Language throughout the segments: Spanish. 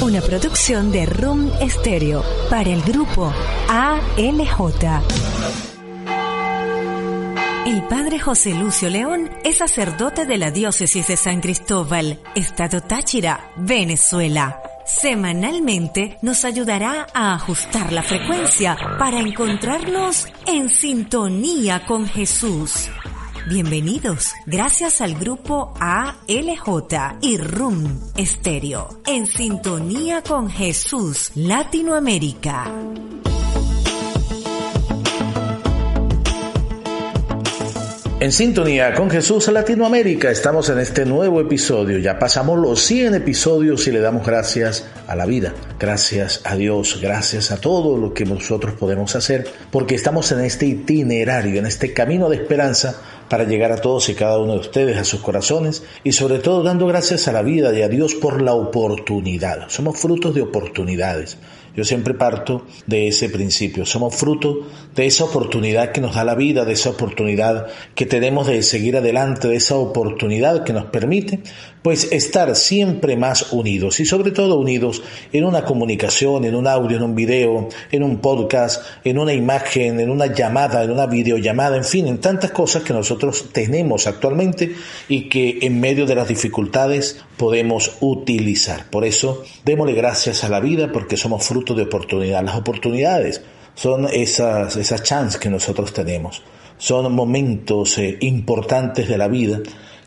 Una producción de Room Stereo para el grupo ALJ. El padre José Lucio León es sacerdote de la diócesis de San Cristóbal, Estado Táchira, Venezuela. Semanalmente nos ayudará a ajustar la frecuencia para encontrarnos en sintonía con Jesús. Bienvenidos, gracias al grupo ALJ y RUM Estéreo, en sintonía con Jesús Latinoamérica. En sintonía con Jesús Latinoamérica estamos en este nuevo episodio. Ya pasamos los 100 episodios y le damos gracias a la vida, gracias a Dios, gracias a todo lo que nosotros podemos hacer, porque estamos en este itinerario, en este camino de esperanza para llegar a todos y cada uno de ustedes, a sus corazones y sobre todo dando gracias a la vida y a Dios por la oportunidad. Somos frutos de oportunidades. Yo siempre parto de ese principio. Somos fruto de esa oportunidad que nos da la vida, de esa oportunidad que tenemos de seguir adelante, de esa oportunidad que nos permite, pues, estar siempre más unidos y sobre todo unidos en una comunicación, en un audio, en un video, en un podcast, en una imagen, en una llamada, en una videollamada, en fin, en tantas cosas que nosotros tenemos actualmente y que en medio de las dificultades podemos utilizar. Por eso, démosle gracias a la vida porque somos fruto de oportunidad. Las oportunidades son esas, esas chances que nosotros tenemos. Son momentos eh, importantes de la vida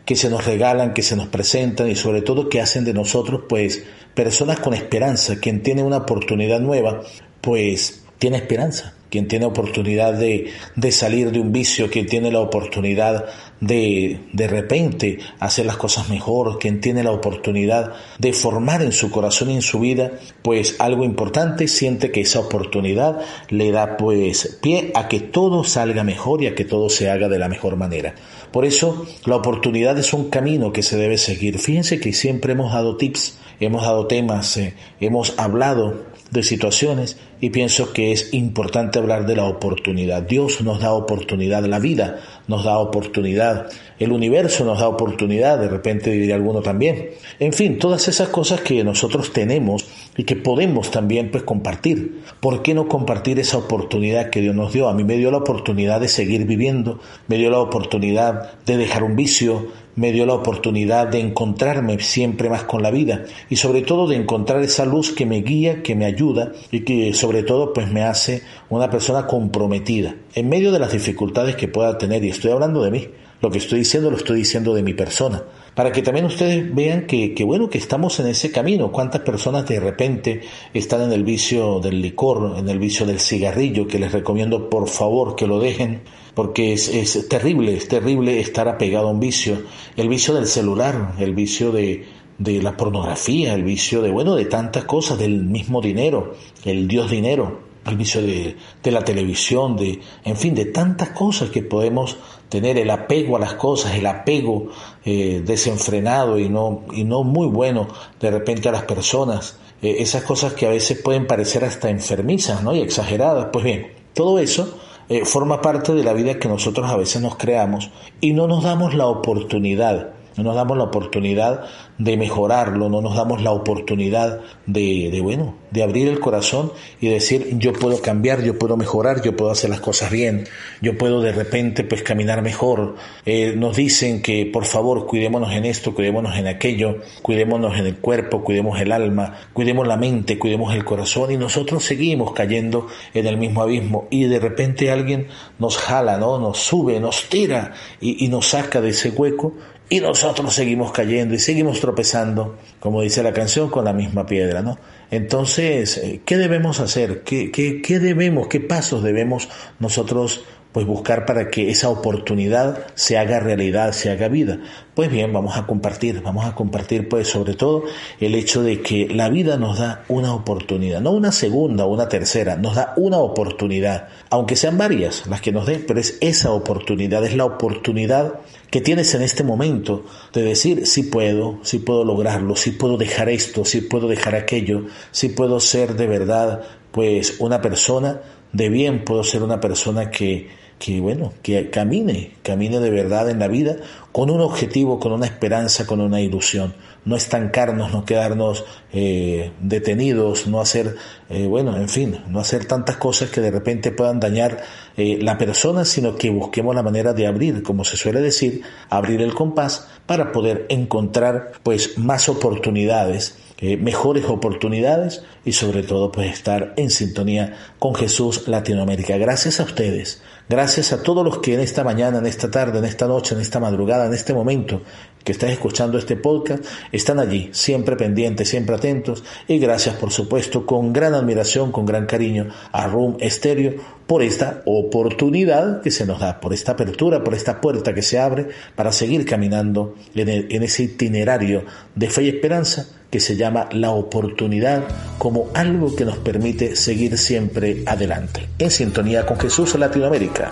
que se nos regalan, que se nos presentan y sobre todo que hacen de nosotros pues personas con esperanza. Quien tiene una oportunidad nueva pues tiene esperanza. Quien tiene oportunidad de, de salir de un vicio, quien tiene la oportunidad de de repente hacer las cosas mejor, quien tiene la oportunidad de formar en su corazón y en su vida pues algo importante, siente que esa oportunidad le da pues pie a que todo salga mejor y a que todo se haga de la mejor manera. Por eso la oportunidad es un camino que se debe seguir. Fíjense que siempre hemos dado tips, hemos dado temas, eh, hemos hablado de situaciones y pienso que es importante hablar de la oportunidad. Dios nos da oportunidad, la vida nos da oportunidad, el universo nos da oportunidad, de repente diría alguno también. En fin, todas esas cosas que nosotros tenemos y que podemos también pues compartir. ¿Por qué no compartir esa oportunidad que Dios nos dio? A mí me dio la oportunidad de seguir viviendo, me dio la oportunidad de dejar un vicio, me dio la oportunidad de encontrarme siempre más con la vida y sobre todo de encontrar esa luz que me guía, que me ayuda y que sobre todo pues me hace una persona comprometida en medio de las dificultades que pueda tener y estoy hablando de mí. Lo que estoy diciendo lo estoy diciendo de mi persona, para que también ustedes vean que, que, bueno que estamos en ese camino. Cuántas personas de repente están en el vicio del licor, en el vicio del cigarrillo, que les recomiendo por favor que lo dejen, porque es, es terrible, es terrible estar apegado a un vicio. El vicio del celular, el vicio de, de la pornografía, el vicio de, bueno, de tantas cosas, del mismo dinero, el Dios dinero, el vicio de, de, la televisión, de, en fin, de tantas cosas que podemos tener, el apego a las cosas, el apego eh, desenfrenado y no, y no muy bueno de repente a las personas, eh, esas cosas que a veces pueden parecer hasta enfermizas ¿no? y exageradas. Pues bien, todo eso eh, forma parte de la vida que nosotros a veces nos creamos y no nos damos la oportunidad no nos damos la oportunidad de mejorarlo, no nos damos la oportunidad de, de, bueno, de abrir el corazón y decir yo puedo cambiar, yo puedo mejorar, yo puedo hacer las cosas bien, yo puedo de repente pues caminar mejor. Eh, nos dicen que por favor cuidémonos en esto, cuidémonos en aquello, cuidémonos en el cuerpo, cuidemos el alma, cuidemos la mente, cuidemos el corazón y nosotros seguimos cayendo en el mismo abismo y de repente alguien nos jala, ¿no? Nos sube, nos tira y, y nos saca de ese hueco y nosotros seguimos cayendo y seguimos tropezando, como dice la canción, con la misma piedra, ¿no? Entonces, ¿qué debemos hacer? ¿Qué, qué, qué debemos, qué pasos debemos nosotros pues buscar para que esa oportunidad se haga realidad, se haga vida. Pues bien, vamos a compartir, vamos a compartir pues sobre todo el hecho de que la vida nos da una oportunidad, no una segunda o una tercera, nos da una oportunidad, aunque sean varias las que nos den, pero es esa oportunidad, es la oportunidad que tienes en este momento de decir si puedo, si puedo lograrlo, si puedo dejar esto, si puedo dejar aquello, si puedo ser de verdad pues una persona de bien, puedo ser una persona que, que bueno, que camine, camine de verdad en la vida con un objetivo, con una esperanza, con una ilusión. No estancarnos, no quedarnos eh, detenidos, no hacer, eh, bueno, en fin, no hacer tantas cosas que de repente puedan dañar eh, la persona, sino que busquemos la manera de abrir, como se suele decir, abrir el compás para poder encontrar pues más oportunidades mejores oportunidades y sobre todo pues estar en sintonía con Jesús Latinoamérica. Gracias a ustedes, gracias a todos los que en esta mañana, en esta tarde, en esta noche, en esta madrugada, en este momento que están escuchando este podcast, están allí, siempre pendientes, siempre atentos. Y gracias por supuesto con gran admiración, con gran cariño a Room Estéreo por esta oportunidad que se nos da, por esta apertura, por esta puerta que se abre para seguir caminando en, en ese itinerario de fe y esperanza que se llama la oportunidad como algo que nos permite seguir siempre adelante. En sintonía con Jesús Latinoamérica.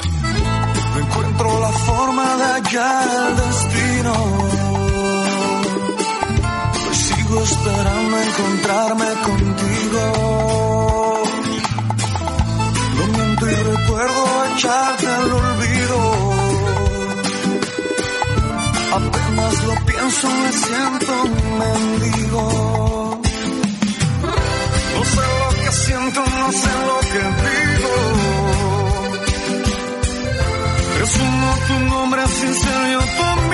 encuentro la forma de hallar el destino. Pues sigo esperando encontrarme contigo. Lo miento y recuerdo echarte al olvido. Pienso, me siento un mendigo. No sé lo que siento, no sé lo que digo. Resumo tu nombre sin ser yo tu amigo.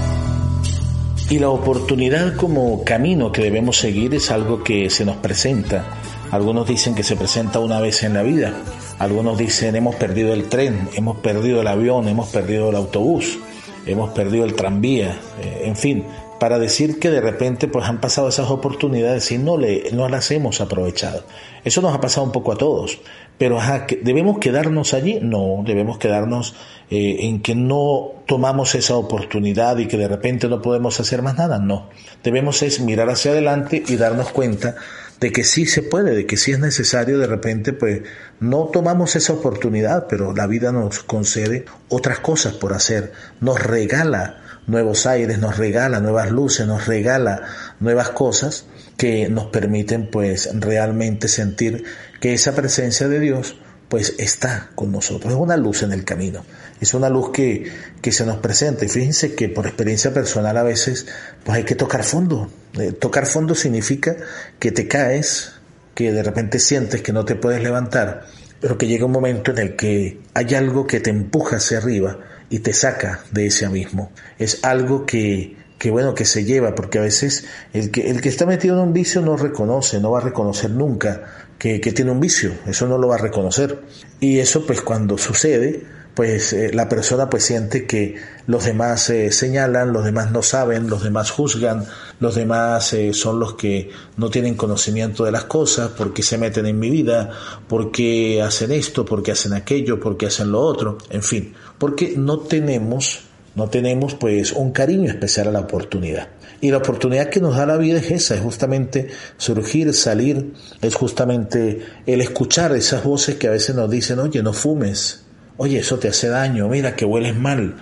Y la oportunidad como camino que debemos seguir es algo que se nos presenta. Algunos dicen que se presenta una vez en la vida. Algunos dicen hemos perdido el tren, hemos perdido el avión, hemos perdido el autobús, hemos perdido el tranvía, eh, en fin, para decir que de repente pues han pasado esas oportunidades y no, le, las hemos aprovechado. Eso nos ha pasado un poco a todos. Pero ¿debemos quedarnos allí? No, debemos quedarnos eh, en que no tomamos esa oportunidad y que de repente no podemos hacer más nada. No, debemos es mirar hacia adelante y darnos cuenta de que sí se puede, de que sí es necesario de repente, pues no tomamos esa oportunidad, pero la vida nos concede otras cosas por hacer, nos regala nuevos aires, nos regala nuevas luces, nos regala nuevas cosas que nos permiten pues realmente sentir que esa presencia de Dios pues está con nosotros, es una luz en el camino, es una luz que, que se nos presenta. Y fíjense que por experiencia personal a veces pues hay que tocar fondo, Eh, tocar fondo significa que te caes, que de repente sientes que no te puedes levantar, pero que llega un momento en el que hay algo que te empuja hacia arriba y te saca de ese abismo, es algo que que bueno, que se lleva, porque a veces el que, el que está metido en un vicio no reconoce, no va a reconocer nunca que, que tiene un vicio, eso no lo va a reconocer. Y eso pues cuando sucede, pues eh, la persona pues siente que los demás eh, señalan, los demás no saben, los demás juzgan, los demás eh, son los que no tienen conocimiento de las cosas, porque se meten en mi vida, porque hacen esto, porque hacen aquello, porque hacen lo otro, en fin, porque no tenemos, no tenemos pues un cariño especial a la oportunidad. Y la oportunidad que nos da la vida es esa, es justamente surgir, salir, es justamente el escuchar esas voces que a veces nos dicen, oye, no fumes, oye, eso te hace daño, mira que hueles mal.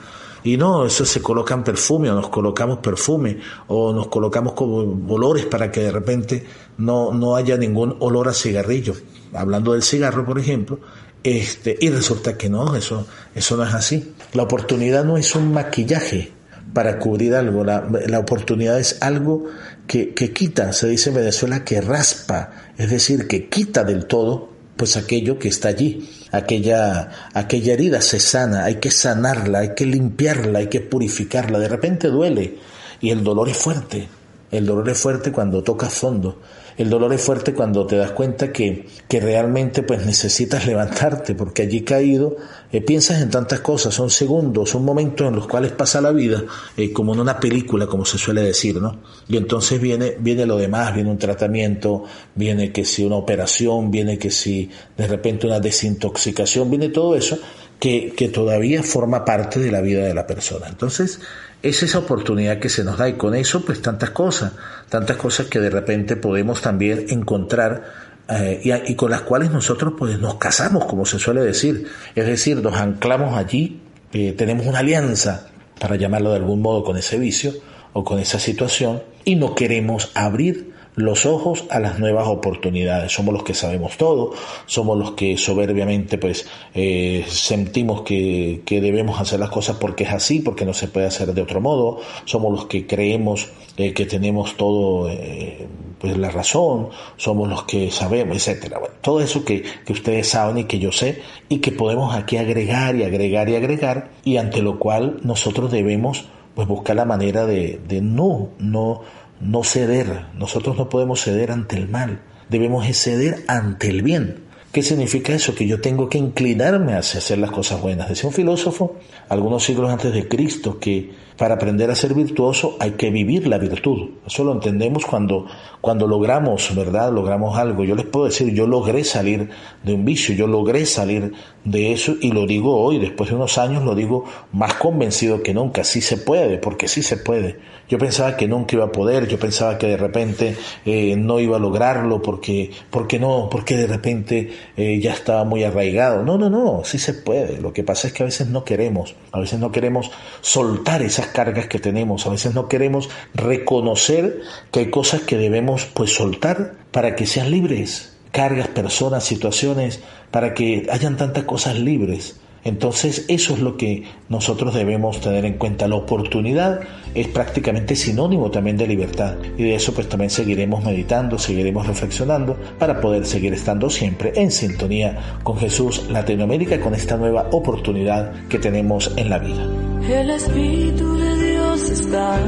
Y no, eso se colocan perfume o nos colocamos perfume o nos colocamos como olores para que de repente no, no haya ningún olor a cigarrillo. Hablando del cigarro, por ejemplo, este, y resulta que no, eso, eso no es así. La oportunidad no es un maquillaje para cubrir algo, la, la oportunidad es algo que, que quita, se dice en Venezuela, que raspa, es decir, que quita del todo pues aquello que está allí, aquella, aquella herida se sana, hay que sanarla, hay que limpiarla, hay que purificarla, de repente duele y el dolor es fuerte, el dolor es fuerte cuando tocas fondo, el dolor es fuerte cuando te das cuenta que, que realmente pues necesitas levantarte, porque allí caído eh, piensas en tantas cosas, son segundos, son momentos en los cuales pasa la vida, eh, como en una película, como se suele decir, ¿no? Y entonces viene, viene lo demás, viene un tratamiento, viene que si una operación, viene que si de repente una desintoxicación, viene todo eso que, todavía forma parte de la vida de la persona. Entonces, es esa oportunidad que se nos da y con eso pues tantas cosas, tantas cosas que de repente podemos también encontrar eh, y, y, con las cuales nosotros pues nos casamos, como se suele decir, es decir, nos anclamos allí, eh, tenemos una alianza, para llamarlo de algún modo, con ese vicio o con esa situación y no queremos abrir los ojos a las nuevas oportunidades. Somos los que sabemos todo, somos los que soberbiamente pues eh, sentimos que, que, debemos hacer las cosas porque es así, porque no se puede hacer de otro modo, somos los que creemos eh, que tenemos todo eh, pues la razón, somos los que sabemos, etcétera. Bueno, todo eso que, que ustedes saben y que yo sé y que podemos aquí agregar y agregar y agregar y ante lo cual nosotros debemos pues buscar la manera de, de no, no, no ceder. Nosotros no podemos ceder ante el mal, debemos ceder ante el bien. ¿Qué significa eso? Que yo tengo que inclinarme hacia hacer las cosas buenas. Decía un filósofo, algunos siglos antes de Cristo, que para aprender a ser virtuoso hay que vivir la virtud. Eso lo entendemos cuando, cuando logramos, ¿verdad? Logramos algo. Yo les puedo decir, yo logré salir de un vicio, yo logré salir de eso y lo digo hoy, después de unos años, lo digo más convencido que nunca. Sí se puede, porque sí se puede. Yo pensaba que nunca iba a poder, yo pensaba que de repente eh, no iba a lograrlo porque, porque no, porque de repente eh, ya estaba muy arraigado. No, no, no, sí se puede. Lo que pasa es que a veces no queremos, a veces no queremos soltar esas cargas que tenemos, a veces no queremos reconocer que hay cosas que debemos pues soltar para que sean libres, cargas, personas, situaciones, para que hayan tantas cosas libres. Entonces eso es lo que nosotros debemos tener en cuenta. La oportunidad es prácticamente sinónimo también de libertad y de eso pues también seguiremos meditando, seguiremos reflexionando para poder seguir estando siempre en sintonía con Jesús Latinoamérica con esta nueva oportunidad que tenemos en la vida. El Espíritu de Dios está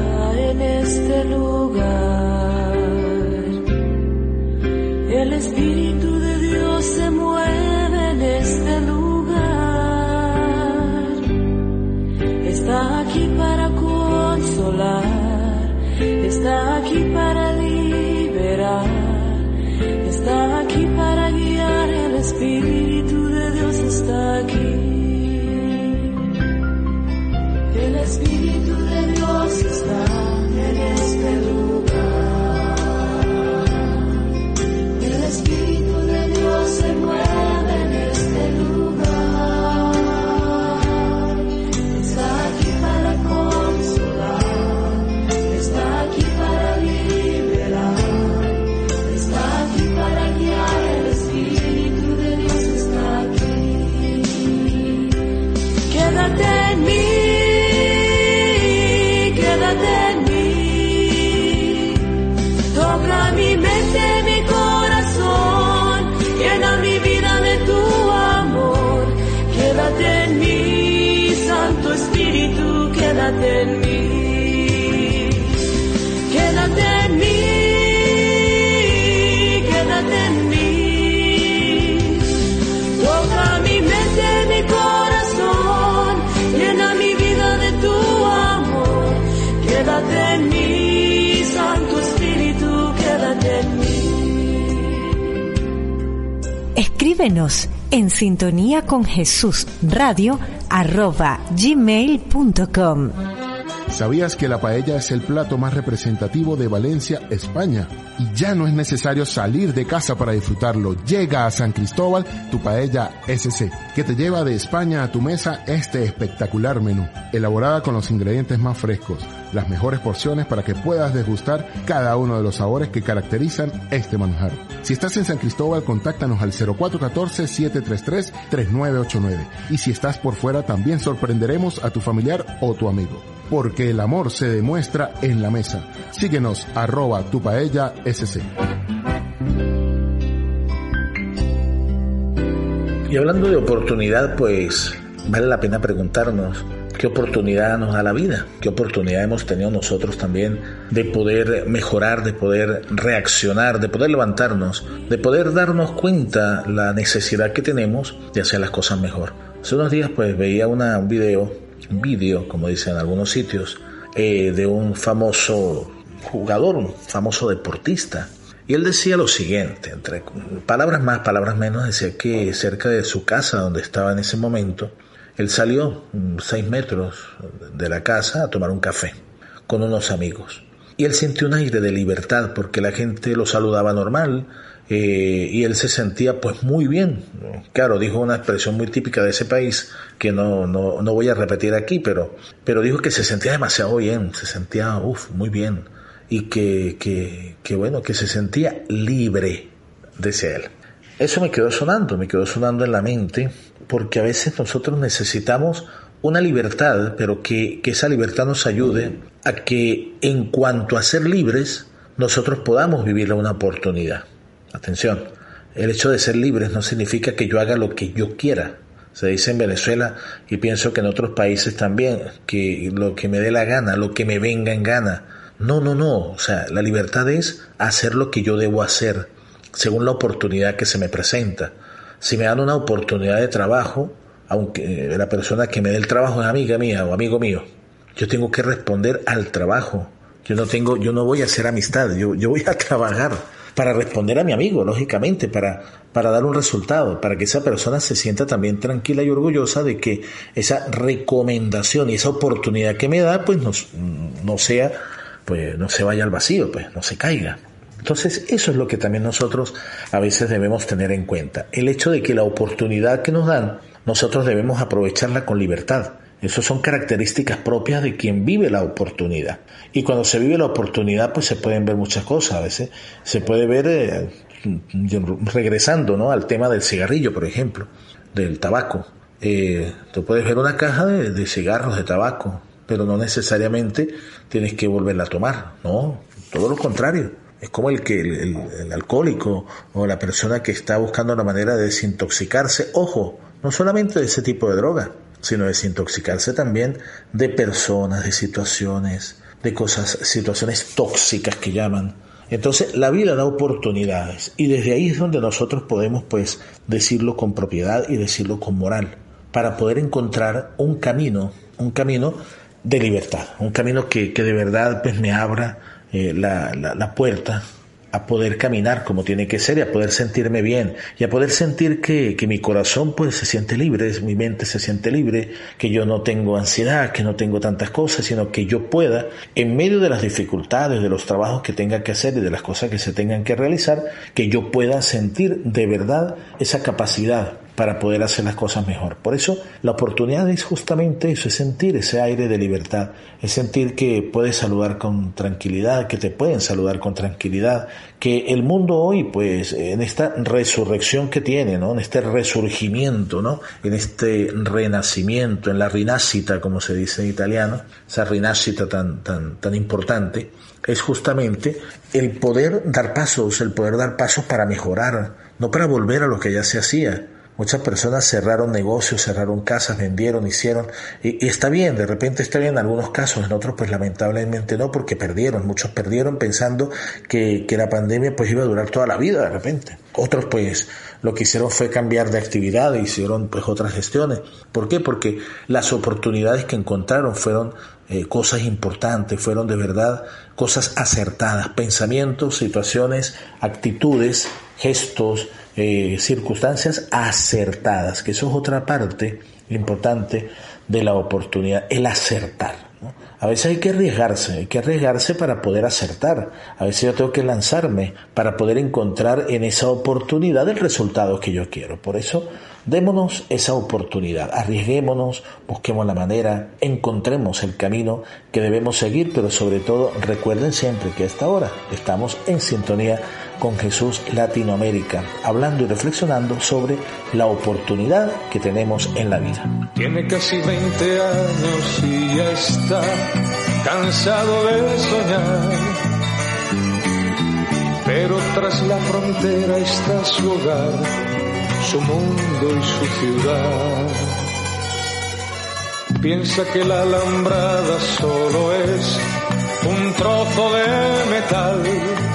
en este lugar. El Espíritu de Dios se mueve en este lugar. Está aquí para consolar, está aquí para liberar, está aquí para guiar, el Espíritu de Dios está aquí. En sintonía con Jesús Radio arroba gmail.com. ¿Sabías que la paella es el plato más representativo de Valencia, España? Y ya no es necesario salir de casa para disfrutarlo. Llega a San Cristóbal tu paella SC, que te lleva de España a tu mesa este espectacular menú, elaborada con los ingredientes más frescos, las mejores porciones para que puedas degustar cada uno de los sabores que caracterizan este manjar. Si estás en San Cristóbal, contáctanos al 0414-733-3989. Y si estás por fuera, también sorprenderemos a tu familiar o tu amigo porque el amor se demuestra en la mesa. Síguenos arroba tu paella. Y hablando de oportunidad, pues vale la pena preguntarnos qué oportunidad nos da la vida, qué oportunidad hemos tenido nosotros también de poder mejorar, de poder reaccionar, de poder levantarnos, de poder darnos cuenta la necesidad que tenemos de hacer las cosas mejor. Hace unos días pues veía una, un video un vídeo, como dicen en algunos sitios, eh, de un famoso jugador, un famoso deportista. Y él decía lo siguiente, entre palabras más, palabras menos, decía que cerca de su casa, donde estaba en ese momento, él salió seis metros de la casa a tomar un café con unos amigos. Y él sintió un aire de libertad porque la gente lo saludaba normal, eh, y él se sentía pues muy bien. Claro, dijo una expresión muy típica de ese país que no, no, no voy a repetir aquí, pero, pero dijo que se sentía demasiado bien, se sentía uf, muy bien y que, que, que bueno, que se sentía libre, decía él. Eso me quedó sonando, me quedó sonando en la mente, porque a veces nosotros necesitamos una libertad, pero que, que esa libertad nos ayude a que en cuanto a ser libres, nosotros podamos vivir una oportunidad. Atención, el hecho de ser libres no significa que yo haga lo que yo quiera. Se dice en Venezuela y pienso que en otros países también, que lo que me dé la gana, lo que me venga en gana. No, no, no. O sea, la libertad es hacer lo que yo debo hacer según la oportunidad que se me presenta. Si me dan una oportunidad de trabajo, aunque la persona que me dé el trabajo es amiga mía o amigo mío, yo tengo que responder al trabajo. Yo no tengo, yo no voy a hacer amistad, yo, yo voy a trabajar para responder a mi amigo, lógicamente, para, para dar un resultado, para que esa persona se sienta también tranquila y orgullosa de que esa recomendación y esa oportunidad que me da, pues no, no sea, pues no se vaya al vacío, pues no se caiga. Entonces, eso es lo que también nosotros a veces debemos tener en cuenta. El hecho de que la oportunidad que nos dan, nosotros debemos aprovecharla con libertad. Esas son características propias de quien vive la oportunidad. Y cuando se vive la oportunidad, pues se pueden ver muchas cosas. A veces se puede ver, eh, regresando ¿no? al tema del cigarrillo, por ejemplo, del tabaco. Eh, tú puedes ver una caja de, cigarros de tabaco, pero no necesariamente tienes que volverla a tomar. No, todo lo contrario. Es como el que el, alcohólico o la persona que está buscando una manera de desintoxicarse. Ojo, no solamente de ese tipo de droga, sino desintoxicarse también de personas, de situaciones, de cosas, situaciones tóxicas que llaman. Entonces la vida da oportunidades y desde ahí es donde nosotros podemos pues decirlo con propiedad y decirlo con moral para poder encontrar un camino, un camino de libertad, un camino que, que de verdad pues me abra eh, la, la, puerta a poder caminar como tiene que ser y a poder sentirme bien y a poder sentir que, que, mi corazón pues se siente libre, mi mente se siente libre, que yo no tengo ansiedad, que no tengo tantas cosas, sino que yo pueda, en medio de las dificultades, de los trabajos que tenga que hacer y de las cosas que se tengan que realizar, que yo pueda sentir de verdad esa capacidad para poder hacer las cosas mejor. Por eso la oportunidad es justamente eso, es sentir ese aire de libertad, es sentir que puedes saludar con tranquilidad, que te pueden saludar con tranquilidad, que el mundo hoy, pues, en esta resurrección que tiene, ¿no? En este resurgimiento, ¿no? En este renacimiento, en la rinascita, como se dice en italiano, esa rinascita tan, tan, tan importante, es justamente el poder dar pasos, el poder dar pasos para mejorar, no para volver a lo que ya se hacía, Muchas personas cerraron negocios, cerraron casas, vendieron, hicieron, y, está bien, de repente está bien en algunos casos, en otros pues lamentablemente no, porque perdieron, muchos perdieron pensando que, que la pandemia pues iba a durar toda la vida de repente. Otros pues lo que hicieron fue cambiar de actividad, hicieron pues otras gestiones. ¿Por qué? Porque las oportunidades que encontraron fueron eh, cosas importantes, fueron de verdad cosas acertadas, pensamientos, situaciones, actitudes, gestos, eh, circunstancias acertadas, que eso es otra parte importante de la oportunidad, el acertar. A veces hay que arriesgarse, hay que arriesgarse para poder acertar. A veces yo tengo que lanzarme para poder encontrar en esa oportunidad el resultado que yo quiero. Por eso, démonos esa oportunidad, arriesguémonos, busquemos la manera, encontremos el camino que debemos seguir, pero sobre todo recuerden siempre que a esta hora estamos en sintonía con Jesús Latinoamérica, hablando y reflexionando sobre la oportunidad que tenemos en la vida. Tiene casi 20 años y ya está cansado de soñar. Pero tras la frontera está su hogar, su mundo y su ciudad. Piensa que la alambrada solo es un trozo de metal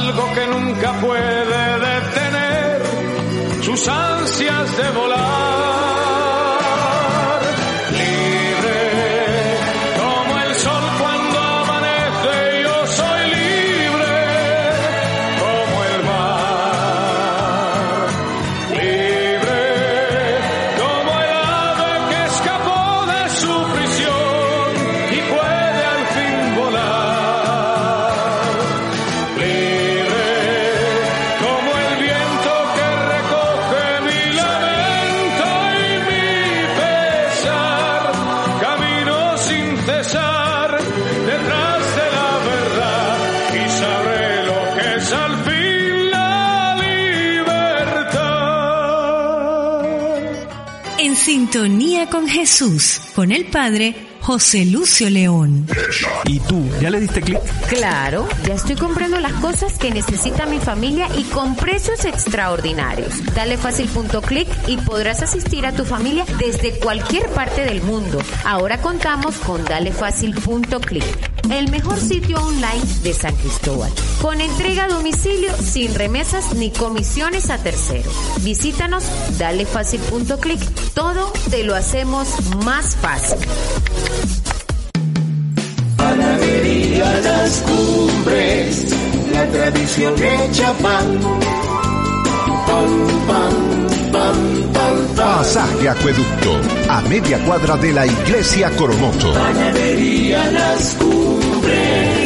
algo que nunca puede detener sus ansias de volar. Cesar detrás de la verdad y sabré lo que es al fin la libertad. En sintonía con Jesús, con el Padre José Lucio León. ¿Y tú? ¿Ya le diste clic? Claro, ya estoy comprando las cosas que necesita mi familia y con precios extraordinarios. Dale fácil.clic y podrás asistir a tu familia desde cualquier parte del mundo. Ahora contamos con dalefacil.clic, el mejor sitio online de San Cristóbal, con entrega a domicilio sin remesas ni comisiones a terceros. Visítanos, dalefacil.clic, todo te lo hacemos más fácil. Panadería Las Cumbres, la tradición hecha pan, pan, pan. Pasaje Acueducto, a media cuadra de la Iglesia Coromoto. Panadería Las Cumbres.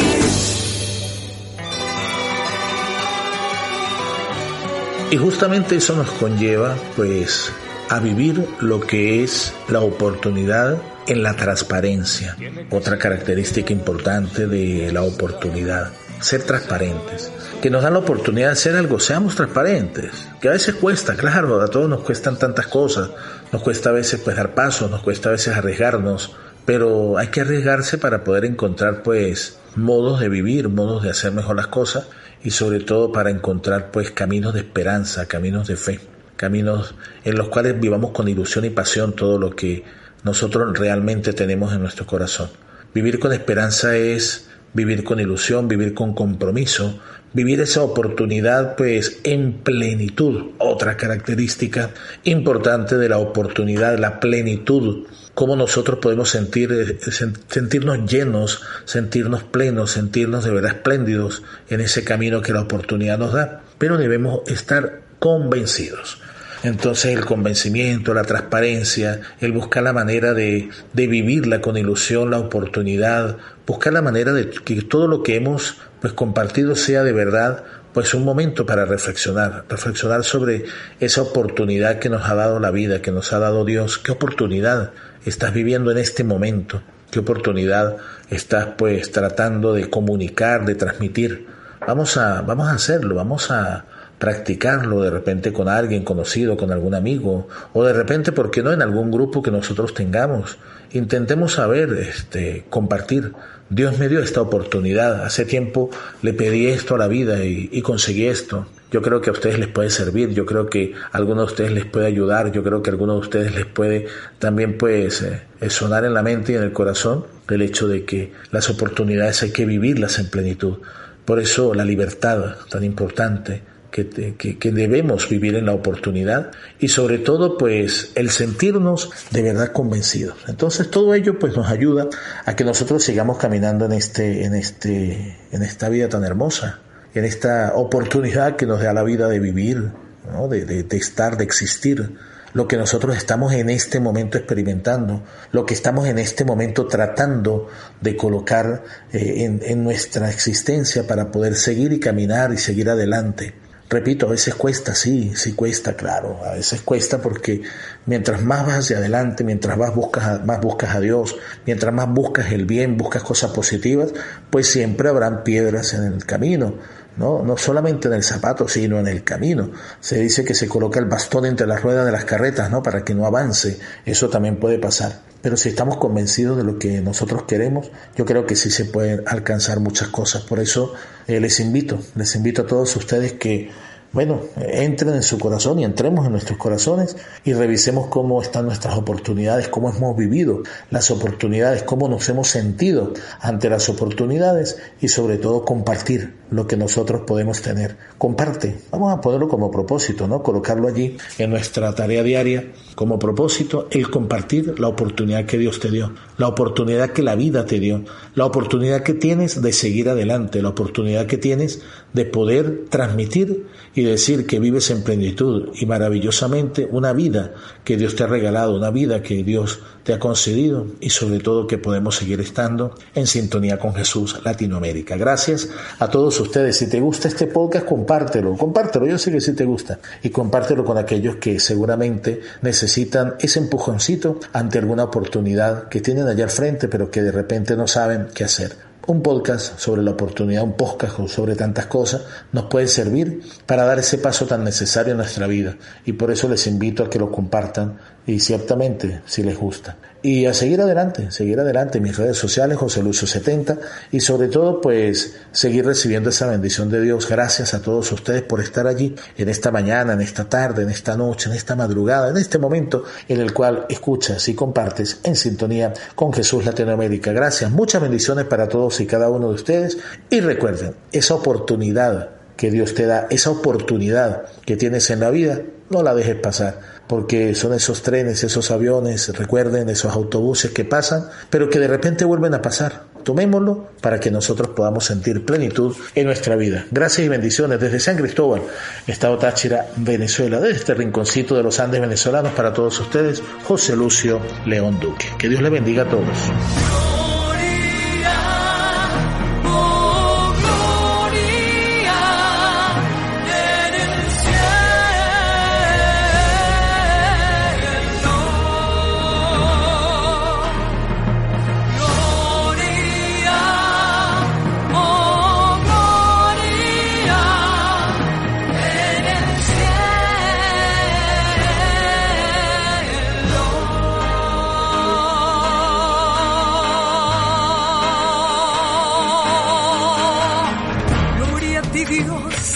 Y justamente eso nos conlleva, pues, a vivir lo que es la oportunidad en la transparencia. Otra característica importante de la oportunidad, ser transparentes. Que nos dan la oportunidad de hacer algo, seamos transparentes. Que a veces cuesta, claro, a todos nos cuestan tantas cosas. Nos cuesta a veces pues dar pasos, nos cuesta a veces arriesgarnos, pero hay que arriesgarse para poder encontrar pues modos de vivir, modos de hacer mejor las cosas y sobre todo para encontrar pues caminos de esperanza, caminos de fe, caminos en los cuales vivamos con ilusión y pasión todo lo que nosotros realmente tenemos en nuestro corazón. Vivir con esperanza es vivir con ilusión, vivir con compromiso, vivir esa oportunidad pues en plenitud. Otra característica importante de la oportunidad, la plenitud. Cómo nosotros podemos sentir, eh, sen- sentirnos llenos, sentirnos plenos, sentirnos de verdad espléndidos en ese camino que la oportunidad nos da. Pero debemos estar convencidos. Entonces el convencimiento, la transparencia, el buscar la manera de, de vivirla con ilusión, la oportunidad, buscar la manera de que todo lo que hemos pues compartido sea de verdad pues un momento para reflexionar, reflexionar sobre esa oportunidad que nos ha dado la vida, que nos ha dado Dios, qué oportunidad estás viviendo en este momento, qué oportunidad estás pues tratando de comunicar, de transmitir. Vamos a, vamos a hacerlo, vamos a, practicarlo de repente con alguien conocido, con algún amigo, o de repente, ¿por qué no?, en algún grupo que nosotros tengamos. Intentemos saber, este, compartir. Dios me dio esta oportunidad. Hace tiempo le pedí esto a la vida y, conseguí esto. Yo creo que a ustedes les puede servir, yo creo que a algunos de ustedes les puede ayudar, yo creo que a algunos de ustedes les puede también pues eh, sonar en la mente y en el corazón el hecho de que las oportunidades hay que vivirlas en plenitud. Por eso la libertad tan importante, que, debemos vivir en la oportunidad y sobre todo pues el sentirnos de verdad convencidos. Entonces todo ello pues nos ayuda a que nosotros sigamos caminando en este, en este, en esta vida tan hermosa, en esta oportunidad que nos da la vida de vivir, ¿no? de, de- de estar, de existir lo que nosotros estamos en este momento experimentando, lo que estamos en este momento tratando de colocar eh, en nuestra existencia para poder seguir y caminar y seguir adelante. Repito, a veces cuesta, sí, sí cuesta, claro, a veces cuesta porque mientras más vas hacia adelante, mientras más buscas, más buscas a Dios, mientras más buscas el bien, buscas cosas positivas, pues siempre habrán piedras en el camino, ¿no? No solamente en el zapato, sino en el camino. Se dice que se coloca el bastón entre las ruedas de las carretas, ¿no? Para que no avance. Eso también puede pasar. Pero si estamos convencidos de lo que nosotros queremos, yo creo que sí se pueden alcanzar muchas cosas. Por eso eh, les invito, les invito a todos ustedes que bueno, entren en su corazón y entremos en nuestros corazones y revisemos cómo están nuestras oportunidades, cómo hemos vivido las oportunidades, cómo nos hemos sentido ante las oportunidades y sobre todo compartir lo que nosotros podemos tener. Comparte, vamos a ponerlo como propósito, ¿no? Colocarlo allí en nuestra tarea diaria como propósito el compartir la oportunidad que Dios te dio, la oportunidad que la vida te dio, la oportunidad que tienes de seguir adelante, la oportunidad que tienes de poder transmitir y decir que vives en plenitud y maravillosamente una vida que Dios te ha regalado, una vida que Dios te ha concedido y sobre todo que podemos seguir estando en sintonía con Jesús Latinoamérica. Gracias a todos ustedes. Si te gusta este podcast, compártelo, compártelo. Yo sé que sí te gusta y compártelo con aquellos que seguramente necesitan ese empujoncito ante alguna oportunidad que tienen allá al frente, pero que de repente no saben qué hacer un podcast sobre la oportunidad, un podcast sobre tantas cosas, nos puede servir para dar ese paso tan necesario en nuestra vida. Y por eso les invito a que lo compartan y ciertamente si les gusta. Y a seguir adelante, seguir adelante mis redes sociales, José Lucio 70, y sobre todo pues seguir recibiendo esa bendición de Dios. Gracias a todos ustedes por estar allí en esta mañana, en esta tarde, en esta noche, en esta madrugada, en este momento en el cual escuchas y compartes en sintonía con Jesús Latinoamérica. Gracias, muchas bendiciones para todos y cada uno de ustedes. Y recuerden, esa oportunidad que Dios te da, esa oportunidad que tienes en la vida, no la dejes pasar porque son esos trenes, esos aviones, recuerden, esos autobuses que pasan, pero que de repente vuelven a pasar. Tomémoslo para que nosotros podamos sentir plenitud en nuestra vida. Gracias y bendiciones desde San Cristóbal, Estado Táchira, Venezuela, desde este rinconcito de los Andes venezolanos para todos ustedes, José Lucio León Duque. Que Dios le bendiga a todos.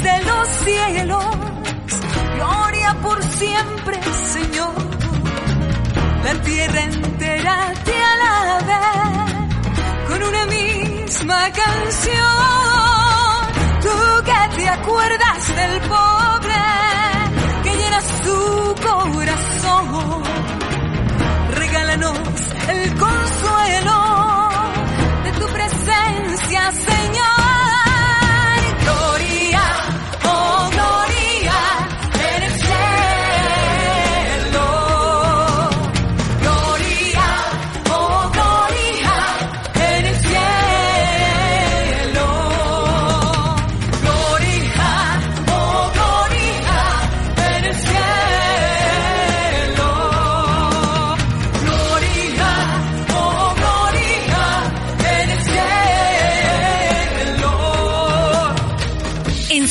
De los cielos, gloria por siempre Señor. La tierra entera te alabe con una misma canción. Tú que te acuerdas del pobre que llena su corazón, regálanos el consuelo de tu presencia, Señor.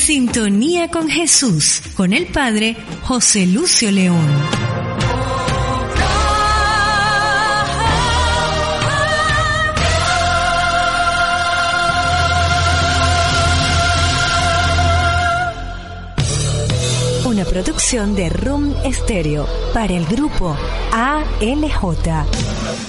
Sintonía con Jesús, con el Padre José Lucio León. Una producción de Room Stereo para el grupo ALJ.